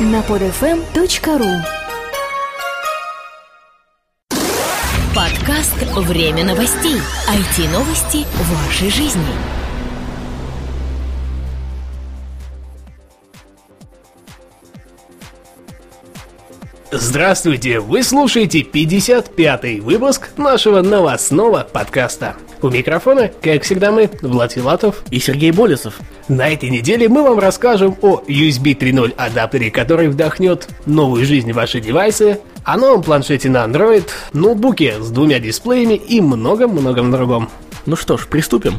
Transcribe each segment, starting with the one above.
на podfm.ru Подкаст «Время новостей». IT-новости вашей жизни. Здравствуйте! Вы слушаете 55-й выпуск нашего новостного подкаста. У микрофона, как всегда, мы, Влад Филатов и Сергей Болесов. На этой неделе мы вам расскажем о USB 3.0 адаптере, который вдохнет новую жизнь в ваши девайсы, о новом планшете на Android, ноутбуке с двумя дисплеями и многом-многом другом. Ну что ж, приступим.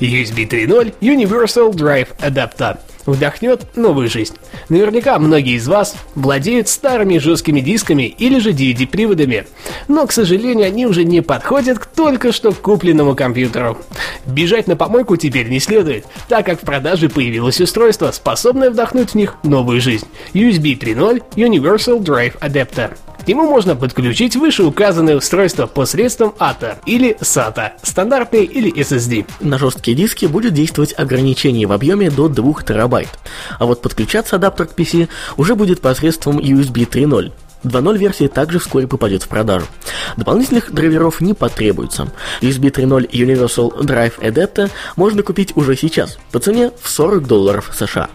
USB 3.0 Universal Drive Adapter вдохнет новую жизнь. Наверняка многие из вас владеют старыми жесткими дисками или же DVD-приводами, но, к сожалению, они уже не подходят к только что купленному компьютеру. Бежать на помойку теперь не следует, так как в продаже появилось устройство, способное вдохнуть в них новую жизнь – USB 3.0 Universal Drive Adapter. К нему можно подключить вышеуказанное устройство посредством ATA или SATA, стандартные или SSD. На жесткие диски будет действовать ограничение в объеме до 2 терабайт, а вот подключаться адаптер к PC уже будет посредством USB 3.0. 2.0 версия также вскоре попадет в продажу. Дополнительных драйверов не потребуется. USB 3.0 Universal Drive Adapter можно купить уже сейчас по цене в 40 долларов США.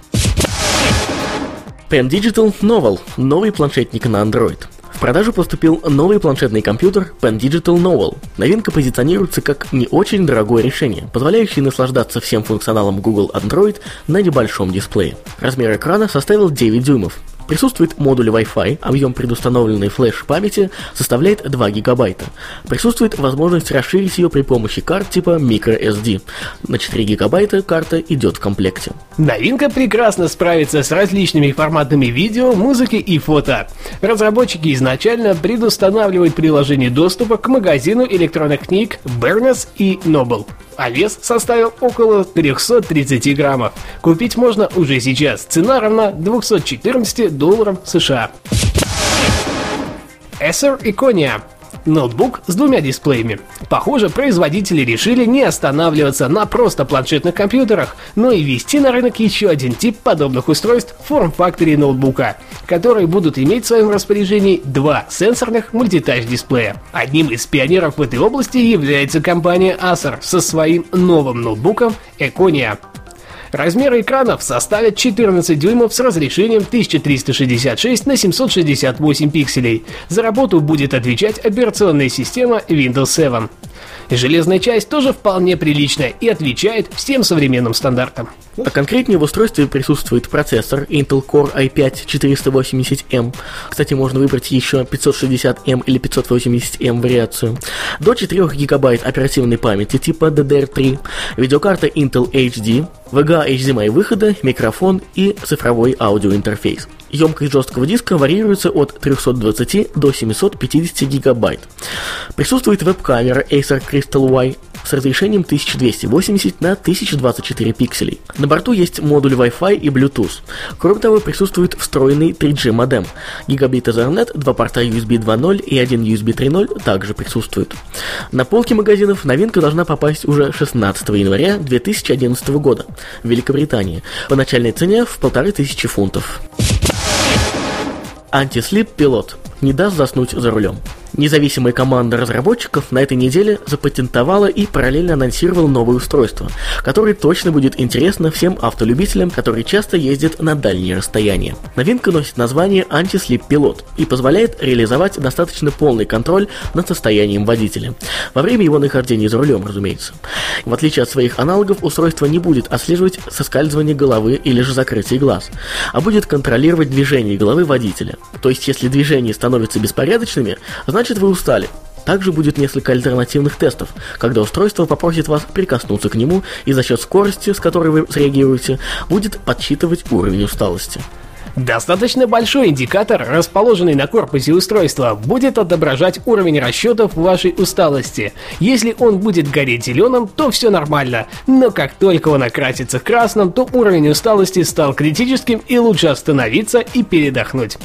Pen Digital Novel – новый планшетник на Android продажу поступил новый планшетный компьютер Pen Digital Novel. Новинка позиционируется как не очень дорогое решение, позволяющее наслаждаться всем функционалом Google Android на небольшом дисплее. Размер экрана составил 9 дюймов, Присутствует модуль Wi-Fi, объем предустановленной флеш-памяти составляет 2 гигабайта. Присутствует возможность расширить ее при помощи карт типа microSD. На 4 гигабайта карта идет в комплекте. Новинка прекрасно справится с различными форматами видео, музыки и фото. Разработчики изначально предустанавливают приложение доступа к магазину электронных книг Bernes и Noble а вес составил около 330 граммов. Купить можно уже сейчас. Цена равна 214 долларам США. Acer Iconia ноутбук с двумя дисплеями. Похоже, производители решили не останавливаться на просто планшетных компьютерах, но и ввести на рынок еще один тип подобных устройств в форм-факторе ноутбука, которые будут иметь в своем распоряжении два сенсорных мультитач-дисплея. Одним из пионеров в этой области является компания Acer со своим новым ноутбуком Econia. Размеры экранов составят 14 дюймов с разрешением 1366 на 768 пикселей. За работу будет отвечать операционная система Windows 7. Железная часть тоже вполне приличная и отвечает всем современным стандартам. А конкретнее в устройстве присутствует процессор Intel Core i5 480M. Кстати, можно выбрать еще 560M или 580M вариацию. До 4 ГБ оперативной памяти типа DDR3, видеокарта Intel HD, VGA HDMI выхода, микрофон и цифровой аудиоинтерфейс. Емкость жесткого диска варьируется от 320 до 750 гигабайт. Присутствует веб-камера Acer Crystal Y с разрешением 1280 на 1024 пикселей. На борту есть модуль Wi-Fi и Bluetooth. Кроме того, присутствует встроенный 3G модем. Гигабит Ethernet, два порта USB 2.0 и один USB 3.0 также присутствуют. На полке магазинов новинка должна попасть уже 16 января 2011 года в Великобритании по начальной цене в 1500 фунтов. Антислип пилот не даст заснуть за рулем. Независимая команда разработчиков на этой неделе запатентовала и параллельно анонсировала новое устройство, которое точно будет интересно всем автолюбителям, которые часто ездят на дальние расстояния. Новинка носит название Anti-Sleep Pilot и позволяет реализовать достаточно полный контроль над состоянием водителя. Во время его нахождения за рулем, разумеется. В отличие от своих аналогов, устройство не будет отслеживать соскальзывание головы или же закрытие глаз, а будет контролировать движение головы водителя. То есть, если движения становятся беспорядочными, значит Значит, вы устали. Также будет несколько альтернативных тестов, когда устройство попросит вас прикоснуться к нему и за счет скорости, с которой вы среагируете, будет подсчитывать уровень усталости. Достаточно большой индикатор, расположенный на корпусе устройства, будет отображать уровень расчетов вашей усталости. Если он будет гореть зеленым, то все нормально, но как только он окрасится красным, то уровень усталости стал критическим и лучше остановиться и передохнуть.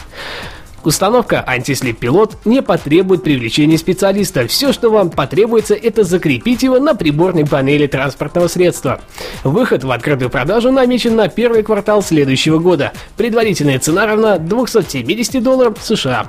Установка антислип-пилот не потребует привлечения специалиста. Все, что вам потребуется, это закрепить его на приборной панели транспортного средства. Выход в открытую продажу намечен на первый квартал следующего года. Предварительная цена равна 270 долларов США.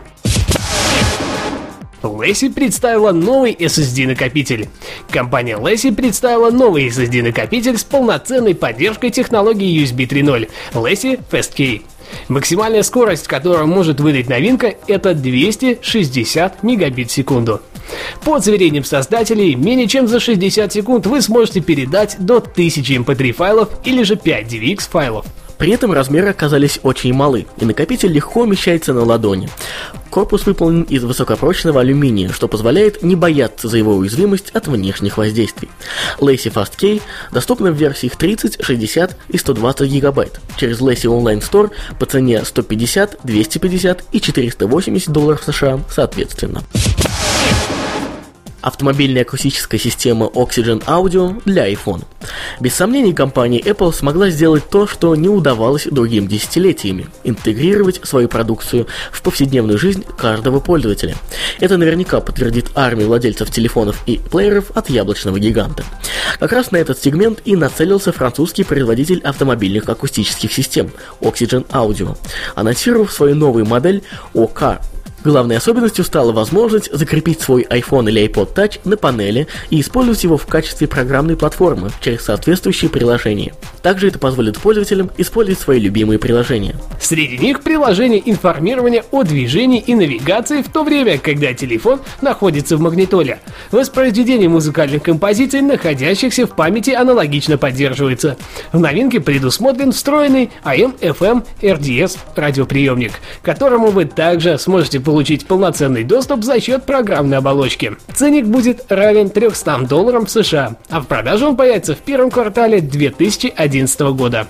Лэсси представила новый SSD-накопитель. Компания Лэсси представила новый SSD-накопитель с полноценной поддержкой технологии USB 3.0 Лэсси FastKey. Максимальная скорость, которую может выдать новинка, это 260 мегабит в секунду. По заверениям создателей, менее чем за 60 секунд вы сможете передать до 1000 MP3 файлов или же 5 DVX файлов. При этом размеры оказались очень малы, и накопитель легко умещается на ладони. Корпус выполнен из высокопрочного алюминия, что позволяет не бояться за его уязвимость от внешних воздействий. Lacy Fast Key доступна в версиях 30, 60 и 120 гигабайт через Lacy Online Store по цене 150, 250 и 480 долларов США соответственно. Автомобильная акустическая система Oxygen Audio для iPhone. Без сомнений, компания Apple смогла сделать то, что не удавалось другим десятилетиями – интегрировать свою продукцию в повседневную жизнь каждого пользователя. Это наверняка подтвердит армия владельцев телефонов и плееров от яблочного гиганта. Как раз на этот сегмент и нацелился французский производитель автомобильных акустических систем Oxygen Audio, анонсировав свою новую модель OK Главной особенностью стала возможность закрепить свой iPhone или iPod Touch на панели и использовать его в качестве программной платформы через соответствующие приложения. Также это позволит пользователям использовать свои любимые приложения. Среди них приложение информирования о движении и навигации в то время, когда телефон находится в магнитоле. Воспроизведение музыкальных композиций, находящихся в памяти, аналогично поддерживается. В новинке предусмотрен встроенный AM-FM RDS радиоприемник, которому вы также сможете получить полноценный доступ за счет программной оболочки. Ценник будет равен 300 долларам США, а в продажу он появится в первом квартале 2011 года.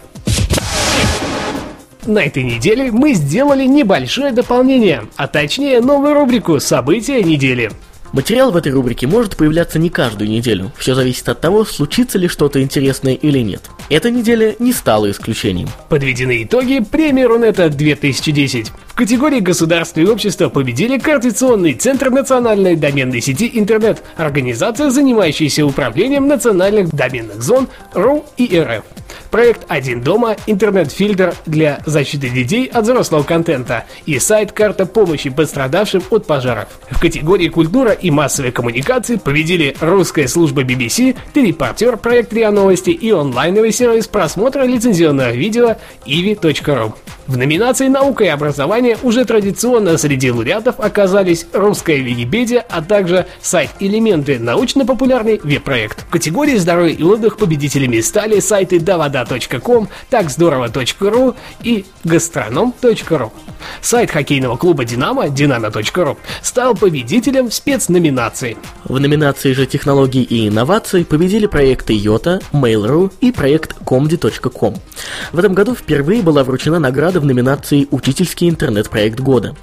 На этой неделе мы сделали небольшое дополнение, а точнее новую рубрику «События недели». Материал в этой рубрике может появляться не каждую неделю, все зависит от того, случится ли что-то интересное или нет. Эта неделя не стала исключением. Подведены итоги премии Рунета 2010. Категории государства и общества победили Координационный центр национальной доменной сети интернет, организация, занимающаяся управлением национальных доменных зон РУ и РФ. Проект «Один дома», интернет-фильтр для защиты детей от взрослого контента и сайт «Карта помощи пострадавшим от пожаров». В категории «Культура и массовые коммуникации» победили русская служба BBC, телепортер проект РИА Новости и онлайновый сервис просмотра лицензионного видео ivi.ru. В номинации «Наука и образование» уже традиционно среди лауреатов оказались русская Википедия, а также сайт «Элементы» научно-популярный веб-проект. В категории «Здоровье и отдых» победителями стали сайты davada.com, такздорово.ру и гастроном.ру. Сайт хоккейного клуба «Динамо» dinamo.ru стал победителем в спецноминации. В номинации же технологий и инноваций победили проекты Yota, Mail.ru и проект comdi.com. В этом году впервые была вручена награда в номинации «Учительский интернет-проект года».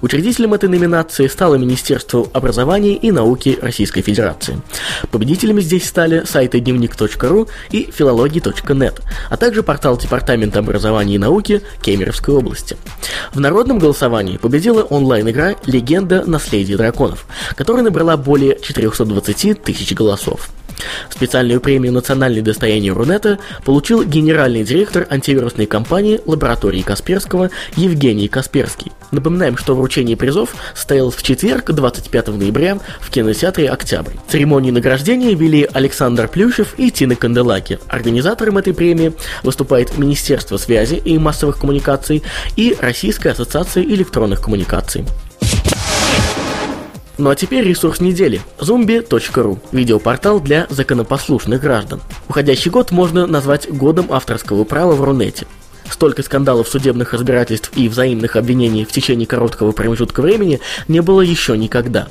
Учредителем этой номинации стало Министерство образования и науки Российской Федерации. Победителями здесь стали сайты дневник.ру и филологии.нет, а также портал Департамента образования и науки Кемеровской области. В народном голосовании победила онлайн-игра «Легенда. Наследие драконов», которая набрала более 420 тысяч голосов. Специальную премию «Национальное достояние Рунета» получил генеральный директор антивирусной компании лаборатории Касперского Евгений Касперский. Напоминаем, что вручение призов состоялось в четверг, 25 ноября, в кинотеатре «Октябрь». Церемонии награждения вели Александр Плющев и Тина Канделаки. Организатором этой премии выступает Министерство связи и массовых коммуникаций и Российская ассоциация электронных коммуникаций. Ну а теперь ресурс недели – zombie.ru – видеопортал для законопослушных граждан. Уходящий год можно назвать годом авторского права в Рунете. Столько скандалов, судебных разбирательств и взаимных обвинений в течение короткого промежутка времени не было еще никогда.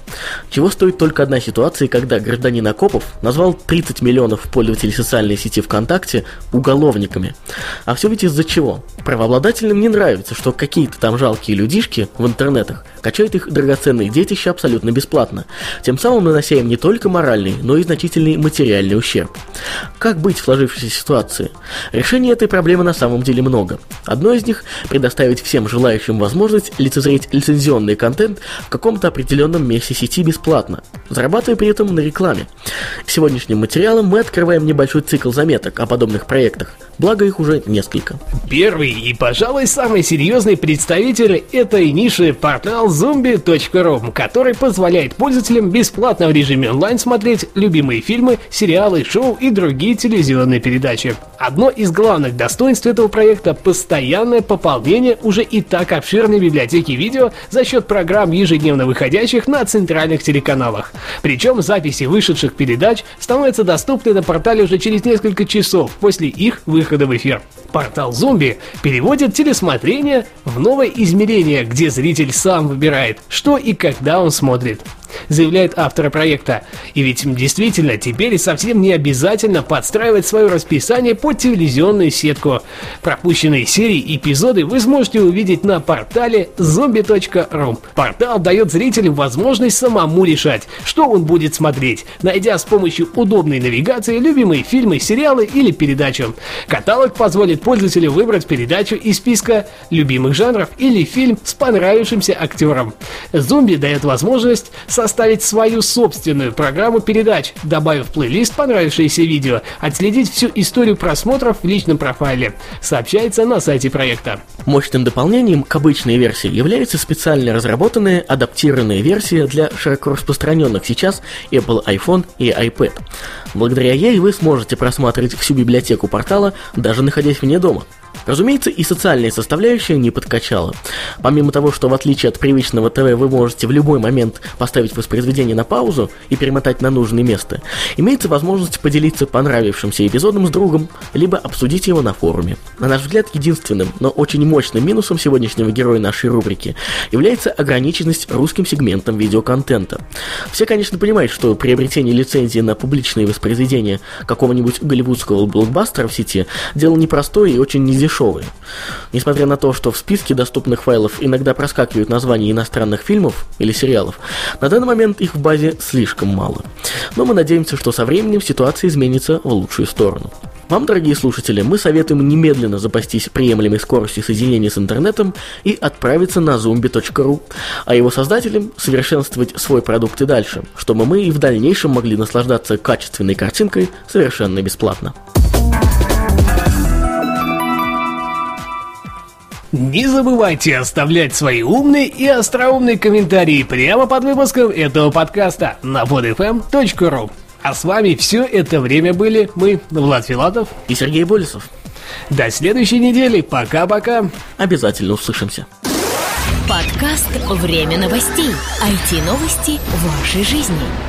Чего стоит только одна ситуация, когда гражданин Акопов назвал 30 миллионов пользователей социальной сети ВКонтакте уголовниками. А все ведь из-за чего? Правообладателям не нравится, что какие-то там жалкие людишки в интернетах качает их драгоценные детища абсолютно бесплатно, тем самым нанося им не только моральный, но и значительный материальный ущерб. Как быть в сложившейся ситуации? Решений этой проблемы на самом деле много. Одно из них – предоставить всем желающим возможность лицезреть лицензионный контент в каком-то определенном месте сети бесплатно, зарабатывая при этом на рекламе. Сегодняшним материалом мы открываем небольшой цикл заметок о подобных проектах, благо их уже несколько. Первый и, пожалуй, самый серьезный представитель этой ниши – портал zombie.ru, который позволяет пользователям бесплатно в режиме онлайн смотреть любимые фильмы, сериалы, шоу и другие телевизионные передачи. Одно из главных достоинств этого проекта – постоянное пополнение уже и так обширной библиотеки видео за счет программ, ежедневно выходящих на центральных телеканалах. Причем записи вышедших передач становятся доступны на портале уже через несколько часов после их выхода в эфир. Портал Зомби переводит телесмотрение в новое измерение, где зритель сам выбирает, что и когда он смотрит заявляет автор проекта. И ведь действительно, теперь совсем не обязательно подстраивать свое расписание под телевизионную сетку. Пропущенные серии и эпизоды вы сможете увидеть на портале zombie.ru. Портал дает зрителям возможность самому решать, что он будет смотреть, найдя с помощью удобной навигации любимые фильмы, сериалы или передачу. Каталог позволит пользователю выбрать передачу из списка любимых жанров или фильм с понравившимся актером. Зомби дает возможность составить свою собственную программу передач, добавив в плейлист понравившееся видео, отследить всю историю просмотров в личном профайле, сообщается на сайте проекта. Мощным дополнением к обычной версии является специально разработанная адаптированная версия для широко распространенных сейчас Apple iPhone и iPad. Благодаря ей вы сможете просматривать всю библиотеку портала, даже находясь вне дома. Разумеется, и социальная составляющая не подкачала. Помимо того, что в отличие от привычного ТВ вы можете в любой момент поставить воспроизведение на паузу и перемотать на нужное место, имеется возможность поделиться понравившимся эпизодом с другом, либо обсудить его на форуме. На наш взгляд, единственным, но очень мощным минусом сегодняшнего героя нашей рубрики является ограниченность русским сегментом видеоконтента. Все, конечно, понимают, что приобретение лицензии на публичные воспроизведения какого-нибудь голливудского блокбастера в сети – дело непростое и очень неизвестное дешевые. Несмотря на то, что в списке доступных файлов иногда проскакивают названия иностранных фильмов или сериалов, на данный момент их в базе слишком мало. Но мы надеемся, что со временем ситуация изменится в лучшую сторону. Вам, дорогие слушатели, мы советуем немедленно запастись приемлемой скоростью соединения с интернетом и отправиться на zombie.ru, а его создателям совершенствовать свой продукт и дальше, чтобы мы и в дальнейшем могли наслаждаться качественной картинкой совершенно бесплатно. Не забывайте оставлять свои умные и остроумные комментарии прямо под выпуском этого подкаста на podfm.ru. А с вами все это время были мы, Влад Филатов и Сергей Болесов. До следующей недели. Пока-пока. Обязательно услышимся. Подкаст «Время новостей». IT-новости вашей жизни.